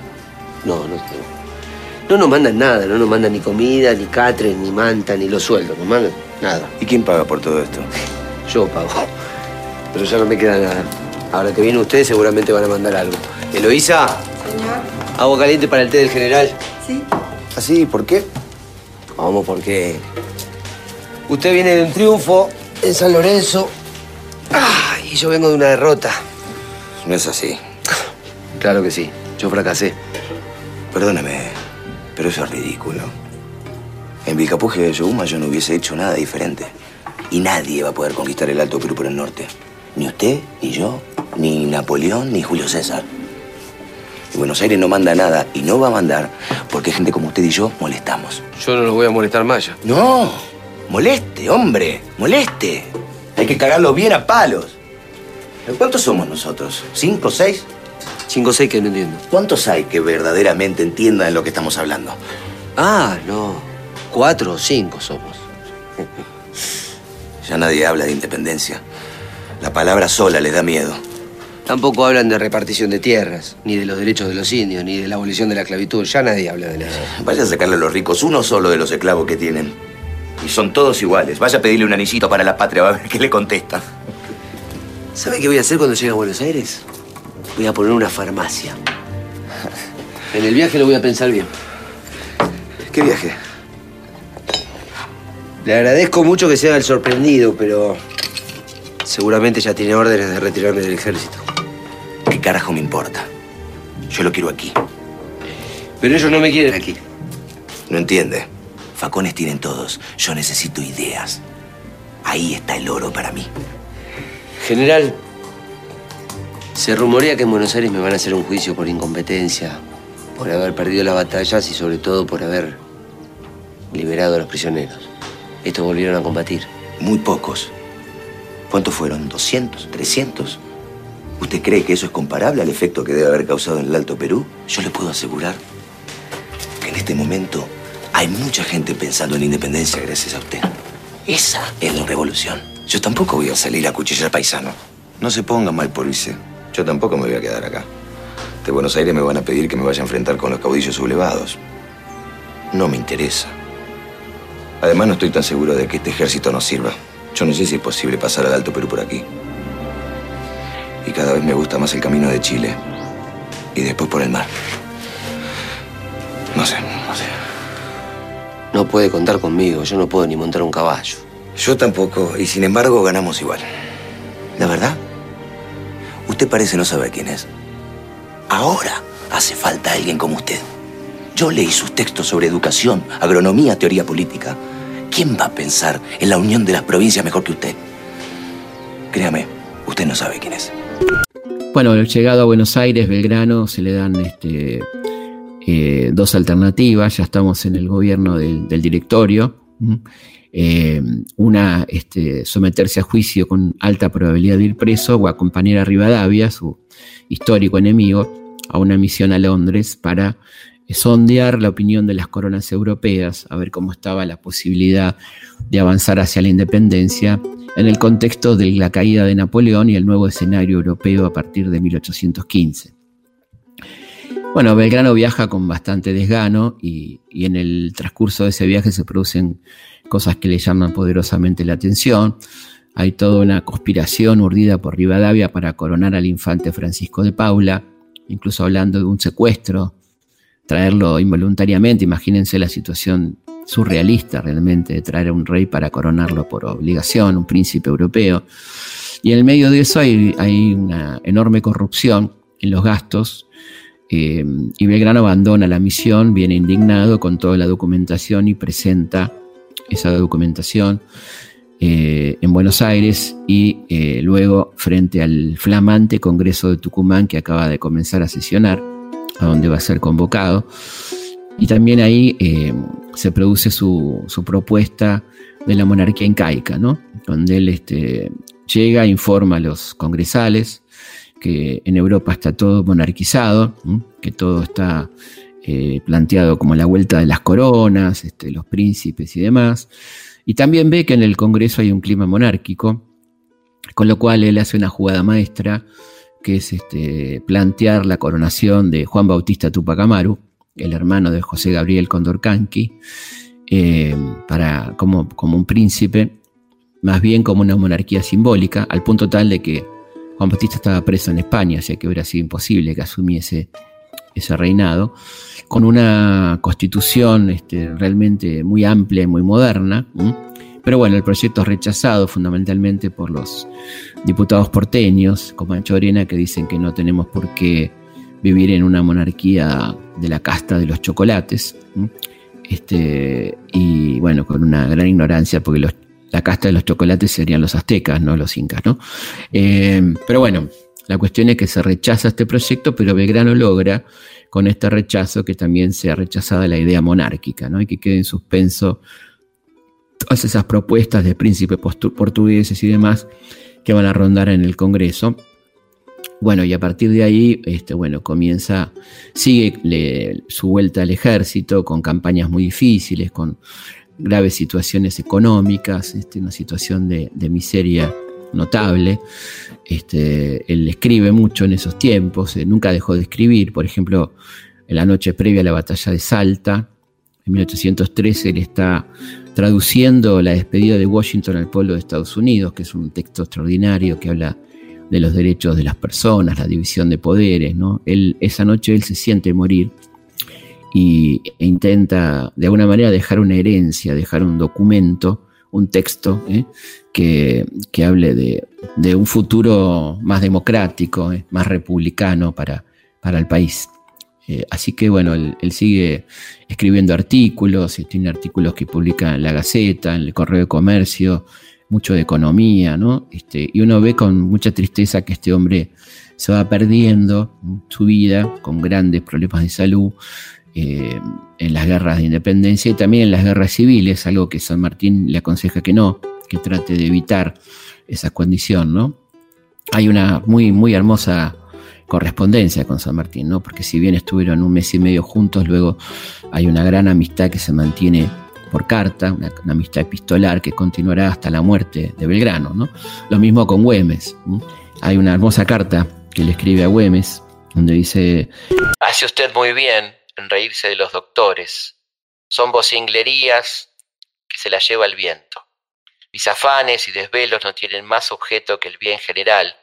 No, no, no. No nos mandan nada, no nos mandan ni comida, ni catres, ni manta, ni los sueldos. Nos mandan nada. ¿Y quién paga por todo esto? Yo pago. Pero ya no me queda nada. Ahora que viene usted, seguramente van a mandar algo. Eloísa, Señor. agua caliente para el té del general. Sí. ¿Así? ¿Por qué? Vamos, porque usted viene de un triunfo en San Lorenzo. Ah, y yo vengo de una derrota. No es así. Claro que sí. Yo fracasé. Perdóname, pero eso es ridículo. En Vilcapuje de Yoguma yo no hubiese hecho nada diferente. Y nadie va a poder conquistar el Alto Perú por el norte. Ni usted, ni yo, ni Napoleón, ni Julio César. Y Buenos Aires no manda nada y no va a mandar porque gente como usted y yo molestamos. Yo no los voy a molestar más ya. No, moleste, hombre, moleste. Hay que cagarlo bien a palos. ¿Pero ¿Cuántos somos nosotros? ¿Cinco, seis? Cinco seis que no entiendo. ¿Cuántos hay que verdaderamente entiendan de lo que estamos hablando? Ah, no. Cuatro o cinco somos. Ya nadie habla de independencia. La palabra sola les da miedo. Tampoco hablan de repartición de tierras, ni de los derechos de los indios, ni de la abolición de la esclavitud. Ya nadie habla de eso. Vaya a sacarle a los ricos uno solo de los esclavos que tienen. Y son todos iguales. Vaya a pedirle un anillito para la patria, va a ver qué le contesta. ¿Sabe qué voy a hacer cuando llegue a Buenos Aires? Voy a poner una farmacia. En el viaje lo voy a pensar bien. ¿Qué viaje? Le agradezco mucho que sea el sorprendido, pero seguramente ya tiene órdenes de retirarme del ejército. ¿Qué carajo me importa? Yo lo quiero aquí. Pero ellos no me quieren aquí. ¿No entiende? Facones tienen todos. Yo necesito ideas. Ahí está el oro para mí. General, se rumorea que en Buenos Aires me van a hacer un juicio por incompetencia, por haber perdido las batallas y sobre todo por haber liberado a los prisioneros. Estos volvieron a combatir. Muy pocos. ¿Cuántos fueron? ¿200? ¿300? ¿Usted cree que eso es comparable al efecto que debe haber causado en el Alto Perú? Yo le puedo asegurar que en este momento hay mucha gente pensando en la independencia gracias a usted. Esa es la revolución. Yo tampoco voy a salir a cuchillar paisano. No se ponga mal por irse. Yo tampoco me voy a quedar acá. De Buenos Aires me van a pedir que me vaya a enfrentar con los caudillos sublevados. No me interesa. Además, no estoy tan seguro de que este ejército nos sirva. Yo no sé si es posible pasar al Alto Perú por aquí. Y cada vez me gusta más el camino de Chile. Y después por el mar. No sé, no sé. No puede contar conmigo, yo no puedo ni montar un caballo. Yo tampoco, y sin embargo ganamos igual. ¿La verdad? Usted parece no saber quién es. Ahora hace falta alguien como usted. Yo leí sus textos sobre educación, agronomía, teoría política. ¿Quién va a pensar en la unión de las provincias mejor que usted? Créame, usted no sabe quién es. Bueno, llegado a Buenos Aires, Belgrano, se le dan este, eh, dos alternativas. Ya estamos en el gobierno del, del directorio. Eh, una, este, someterse a juicio con alta probabilidad de ir preso o acompañar a Rivadavia, su histórico enemigo, a una misión a Londres para eh, sondear la opinión de las coronas europeas, a ver cómo estaba la posibilidad de avanzar hacia la independencia en el contexto de la caída de Napoleón y el nuevo escenario europeo a partir de 1815. Bueno, Belgrano viaja con bastante desgano y en el transcurso de ese viaje se producen cosas que le llaman poderosamente la atención. Hay toda una conspiración urdida por Rivadavia para coronar al infante Francisco de Paula, incluso hablando de un secuestro, traerlo involuntariamente. Imagínense la situación surrealista realmente de traer a un rey para coronarlo por obligación, un príncipe europeo. Y en el medio de eso hay, una enorme corrupción en los gastos. eh, y Belgrano abandona la misión, viene indignado con toda la documentación y presenta esa documentación eh, en Buenos Aires y eh, luego frente al flamante Congreso de Tucumán que acaba de comenzar a sesionar, a donde va a ser convocado. Y también ahí eh, se produce su, su propuesta de la monarquía incaica, ¿no? Donde él este, llega, informa a los congresales que en Europa está todo monarquizado, que todo está eh, planteado como la vuelta de las coronas, este, los príncipes y demás. Y también ve que en el Congreso hay un clima monárquico, con lo cual él hace una jugada maestra, que es este, plantear la coronación de Juan Bautista Tupac Amaru, el hermano de José Gabriel Condorcanqui, eh, para, como, como un príncipe, más bien como una monarquía simbólica, al punto tal de que Juan Bautista estaba preso en España, así que hubiera sido imposible que asumiese ese reinado, con una constitución este, realmente muy amplia y muy moderna. Pero bueno, el proyecto es rechazado fundamentalmente por los diputados porteños, como Ancho Arena, que dicen que no tenemos por qué vivir en una monarquía de la casta de los chocolates. Este, y bueno, con una gran ignorancia, porque la casta de los chocolates serían los aztecas, no los incas, ¿no? Eh, pero bueno, la cuestión es que se rechaza este proyecto, pero Belgrano logra con este rechazo que también sea rechazada la idea monárquica, ¿no? Y que quede en suspenso todas esas propuestas de príncipes portugueses y demás que van a rondar en el Congreso. Bueno, y a partir de ahí, este, bueno, comienza, sigue su vuelta al ejército con campañas muy difíciles, con graves situaciones económicas, este, una situación de, de miseria notable. Este, él escribe mucho en esos tiempos, eh, nunca dejó de escribir. Por ejemplo, en la noche previa a la batalla de Salta, en 1813, él está traduciendo la despedida de Washington al pueblo de Estados Unidos, que es un texto extraordinario que habla de los derechos de las personas, la división de poderes. ¿no? Esa noche él se siente morir y, e intenta de alguna manera dejar una herencia, dejar un documento, un texto ¿eh? que, hable de, un futuro más democrático, eh, más republicano para, para el país. Eh, así que bueno, él, sigue escribiendo artículos, tiene artículos que publica en la Gaceta, en el Correo de Comercio, mucho de economía, ¿no? Este, y uno ve con mucha tristeza que este hombre se va perdiendo su vida con grandes problemas de salud eh, en las guerras de independencia y también en las guerras civiles, algo que San Martín le aconseja que no, que trate de evitar esa condición, ¿no? Hay una muy, muy hermosa correspondencia con San Martín, ¿no? Porque si bien estuvieron un mes y medio juntos, luego hay una gran amistad que se mantiene por carta, una, amistad epistolar que continuará hasta la muerte de Belgrano, ¿no? Lo mismo con Güemes. Hay una hermosa carta que le escribe a Güemes, donde dice... Hace usted muy bien en reírse de los doctores. Son vocinglerías que se las lleva el viento. Mis afanes y desvelos no tienen más objeto que el bien general,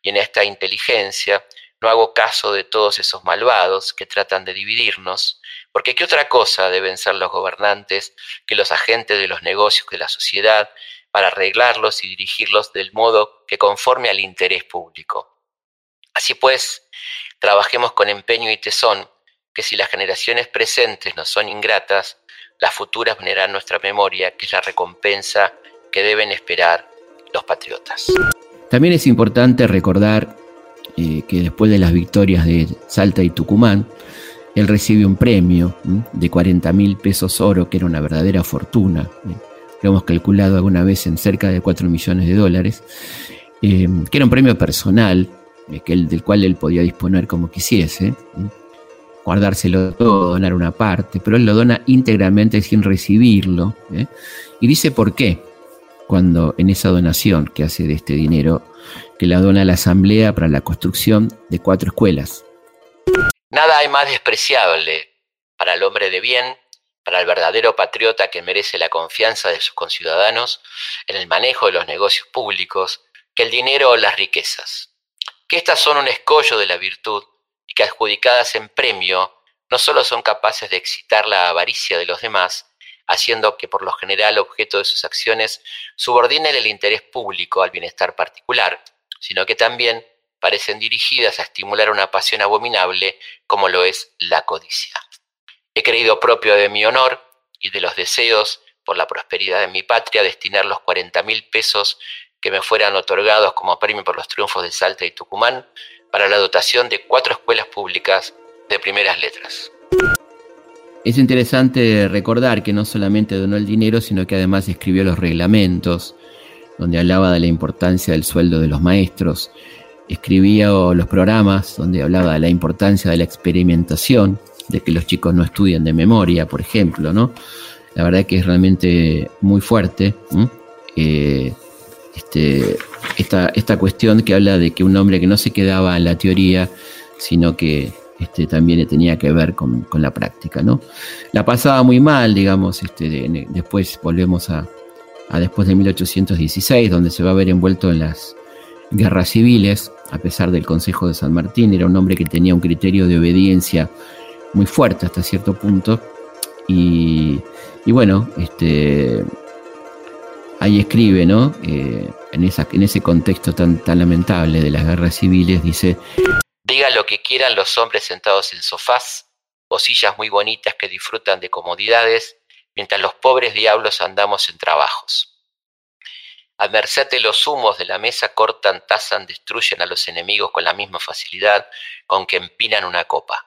y en esta inteligencia no hago caso de todos esos malvados que tratan de dividirnos, porque ¿qué otra cosa deben ser los gobernantes que los agentes de los negocios de la sociedad para arreglarlos y dirigirlos del modo que conforme al interés público? Así pues, trabajemos con empeño y tesón, que si las generaciones presentes nos son ingratas, las futuras venerarán nuestra memoria, que es la recompensa que deben esperar los patriotas. También es importante recordar eh, que después de las victorias de Salta y Tucumán, él recibe un premio de 40 mil pesos oro, que era una verdadera fortuna. ¿eh? Lo hemos calculado alguna vez en cerca de 4 millones de dólares, eh, que era un premio personal, del cual él podía disponer como quisiese, guardárselo todo, donar una parte, pero él lo dona íntegramente sin recibirlo. Y dice por qué cuando en esa donación que hace de este dinero, que la dona a la Asamblea para la construcción de cuatro escuelas. Nada hay más despreciable para el hombre de bien, para el verdadero patriota que merece la confianza de sus conciudadanos en el manejo de los negocios públicos, que el dinero o las riquezas. Que estas son un escollo de la virtud y que adjudicadas en premio no solo son capaces de excitar la avaricia de los demás, haciendo que por lo general objeto de sus acciones subordinen el interés público al bienestar particular, sino que también parecen dirigidas a estimular una pasión abominable como lo es la codicia. He creído propio de mi honor y de los deseos por la prosperidad de mi patria destinar los 40 mil pesos que me fueran otorgados como premio por los triunfos de Salta y Tucumán para la dotación de cuatro escuelas públicas de primeras letras. Es interesante recordar que no solamente donó el dinero, sino que además escribió los reglamentos, donde hablaba de la importancia del sueldo de los maestros, escribía los programas donde hablaba de la importancia de la experimentación, de que los chicos no estudien de memoria, por ejemplo, ¿no? La verdad que es realmente muy fuerte este, esta, esta cuestión que habla de que un hombre que no se quedaba en la teoría, sino que este, también tenía que ver con, la práctica, ¿no? La pasaba muy mal, digamos, este, después volvemos a, después de 1816, donde se va a ver envuelto en las guerras civiles, a pesar del Consejo de San Martín, era un hombre que tenía un criterio de obediencia muy fuerte hasta cierto punto. Y, bueno, este, ahí escribe, ¿no? Eh, en, ese contexto tan, lamentable de las guerras civiles, dice... Diga lo que quieran los hombres sentados en sofás o sillas muy bonitas que disfrutan de comodidades, mientras los pobres diablos andamos en trabajos. A merced de los humos de la mesa cortan, tazan, destruyen a los enemigos con la misma facilidad con que empinan una copa.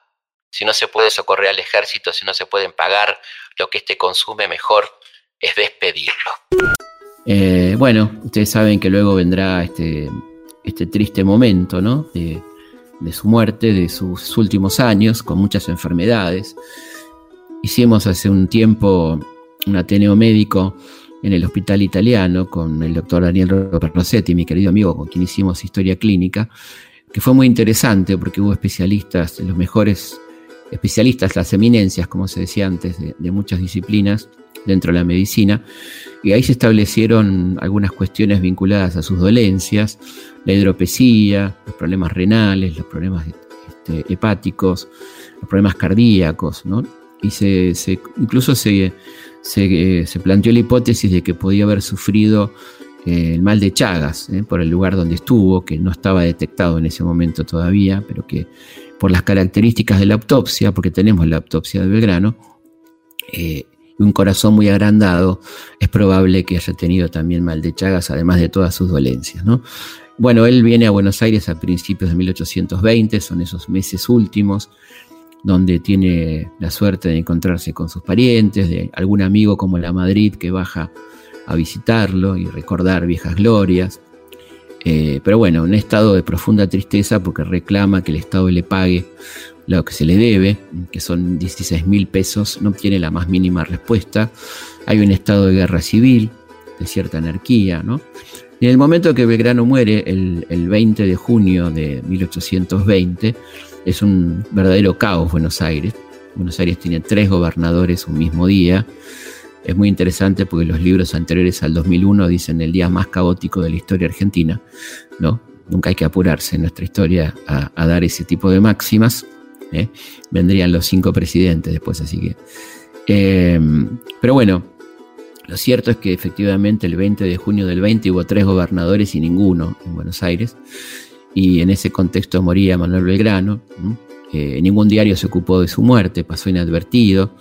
Si no se puede socorrer al ejército, si no se pueden pagar lo que éste consume, mejor es despedirlo. Eh, bueno, ustedes saben que luego vendrá este, este triste momento. De, su muerte, de sus últimos años, con muchas enfermedades. Hicimos hace un tiempo un Ateneo médico en el hospital italiano con el doctor Daniel Rossetti, mi querido amigo con quien hicimos historia clínica, que fue muy interesante porque hubo especialistas, los mejores especialistas, las eminencias, como se decía antes, de, muchas disciplinas dentro de la medicina, y ahí se establecieron algunas cuestiones vinculadas a sus dolencias, la hidropesía, los problemas renales, los problemas este, hepáticos, los problemas cardíacos, ¿no? Y se, se incluso se, se, planteó la hipótesis de que podía haber sufrido eh, el mal de Chagas eh, por el lugar donde estuvo, que no estaba detectado en ese momento todavía, pero que por las características de la autopsia, porque tenemos la autopsia de Belgrano, eh, y un corazón muy agrandado, es probable que haya tenido también mal de Chagas, además de todas sus dolencias. ¿no? Bueno, él viene a Buenos Aires a principios de 1820, son esos meses últimos, donde tiene la suerte de encontrarse con sus parientes, de algún amigo como la Madrid que baja a visitarlo y recordar viejas glorias. Eh, pero bueno, un estado de profunda tristeza porque reclama que el Estado le pague lo que se le debe, que son 16 mil pesos, no tiene la más mínima respuesta. Hay un estado de guerra civil, de cierta anarquía, ¿no? Y en el momento que Belgrano muere, el, el 20 de junio de 1820, es un verdadero caos Buenos Aires. Buenos Aires tiene tres gobernadores un mismo día. Es muy interesante porque los libros anteriores al 2001 dicen el día más caótico de la historia argentina. ¿no? Nunca hay que apurarse en nuestra historia a, dar ese tipo de máximas. ¿Eh? Vendrían los cinco presidentes después, así que... Eh, pero bueno, lo cierto es que efectivamente el 20 de junio del 20 hubo tres gobernadores y ninguno en Buenos Aires y en ese contexto moría Manuel Belgrano. Eh, ningún diario se ocupó de su muerte, pasó inadvertido.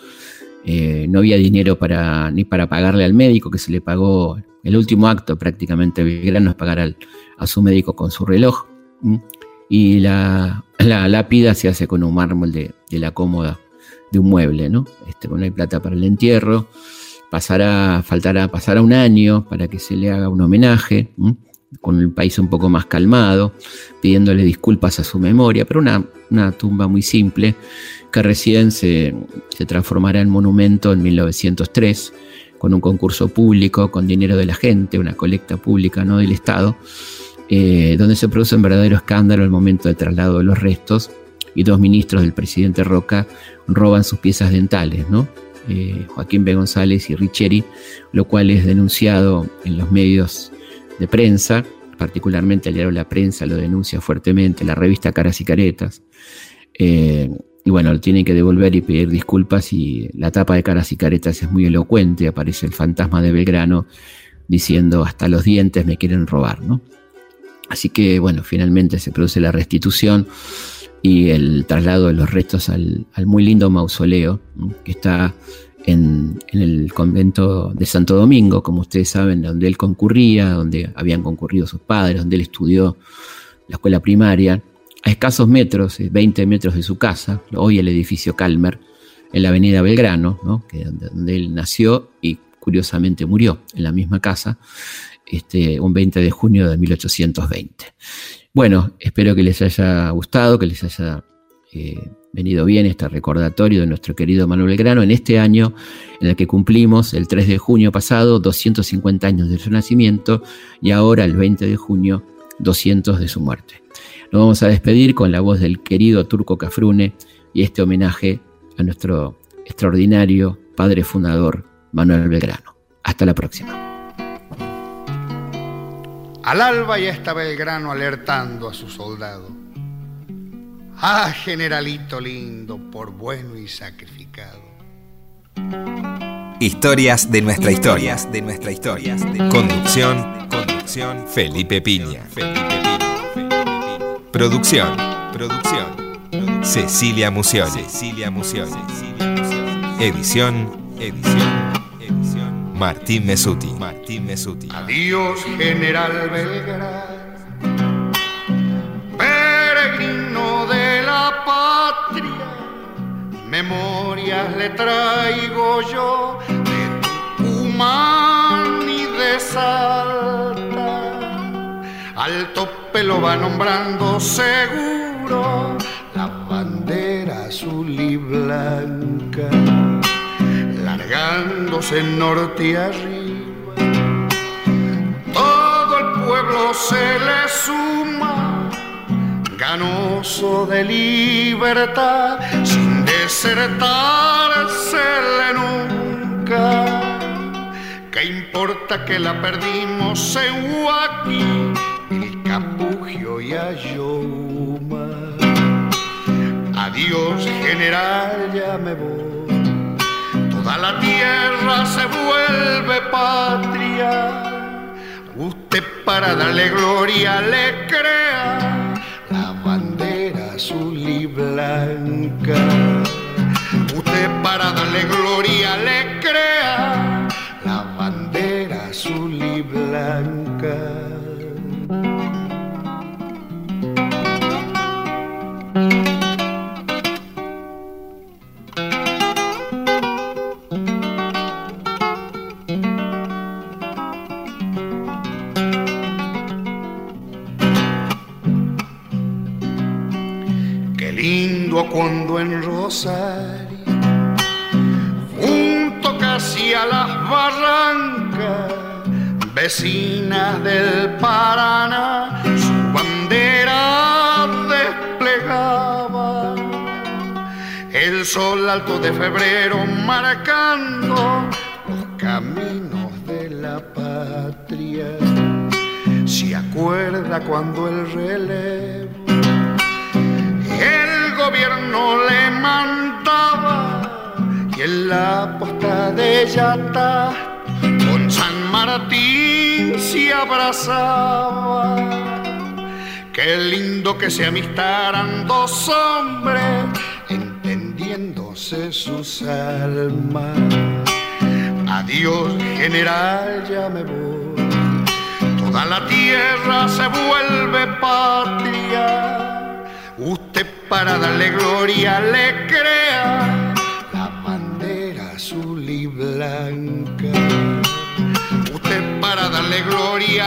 Eh, no había dinero para, ni para pagarle al médico, que se le pagó el último acto prácticamente Belgrano es pagar a su médico con su reloj. Y la, lápida se hace con un mármol de, la cómoda de un mueble, ¿no? Este, no hay plata para el entierro. Pasará, faltará, pasará un año para que se le haga un homenaje con el país un poco más calmado, pidiéndole disculpas a su memoria, pero una, tumba muy simple que recién se, transformará en monumento en 1903 con un concurso público, con dinero de la gente, una colecta pública, no del Estado, eh, donde se produce un verdadero escándalo el momento del traslado de los restos y dos ministros del presidente Roca roban sus piezas dentales, ¿no? Eh, Joaquín B. González y Richeri, lo cual es denunciado en los medios de prensa, particularmente el diario La Prensa lo denuncia fuertemente, la revista Caras y Caretas. Eh, y bueno, lo tienen que devolver y pedir disculpas y la tapa de Caras y Caretas es muy elocuente, aparece el fantasma de Belgrano diciendo hasta los dientes me quieren robar, ¿no? Así que bueno, finalmente se produce la restitución y el traslado de los restos al, muy lindo mausoleo que está en, el convento de Santo Domingo, como ustedes saben, donde él concurría, donde habían concurrido sus padres, donde él estudió la escuela primaria, a escasos metros, 20 eh, metros de su casa, hoy el edificio Calmer, en la avenida Belgrano, ¿no? que donde él nació y curiosamente murió en la misma casa, este, un 20 de junio de 1820. Bueno, espero que les haya gustado, que les haya eh, venido bien este recordatorio de nuestro querido Manuel Belgrano en este año en el que cumplimos el 3 de junio pasado 250 años de su nacimiento y ahora el 20 de junio 200 de su muerte. Nos vamos a despedir con la voz del querido Turco Cafrune y este homenaje a nuestro extraordinario padre fundador Manuel Belgrano. Hasta la próxima. Al alba ya está Belgrano alertando a su soldado. Ah, generalito lindo, por bueno y sacrificado. Historias de nuestra historia. de nuestra historia. Conducción, conducción, Felipe Piña. Felipe Piña. Producción, producción, Cecilia Mucioni. Cecilia. Edición, edición, edición. Martín Mesuti. Martín Mesuti. Adiós, General Belgrano, peregrino de la patria. Memorias le traigo yo de Tucumán y de Salta. Al tope lo va nombrando seguro la bandera azul y blanca largándose norte arriba. Todo el pueblo se le suma, ganoso de libertad, sin desertársele nunca. ¿Qué importa que la perdimos en Huaki, el Capugio y Ayoma? Adiós, general, ya me voy Toda la tierra se vuelve patria. Usted para darle gloria le crea la bandera azul y blanca. Usted para darle gloria le crea con San Martín se abrazaba. Qué lindo que se amistaran dos hombres entendiéndose sus almas. Adiós, general, ya me voy. Toda la tierra se vuelve patria. Usted para darle gloria le crea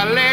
gloria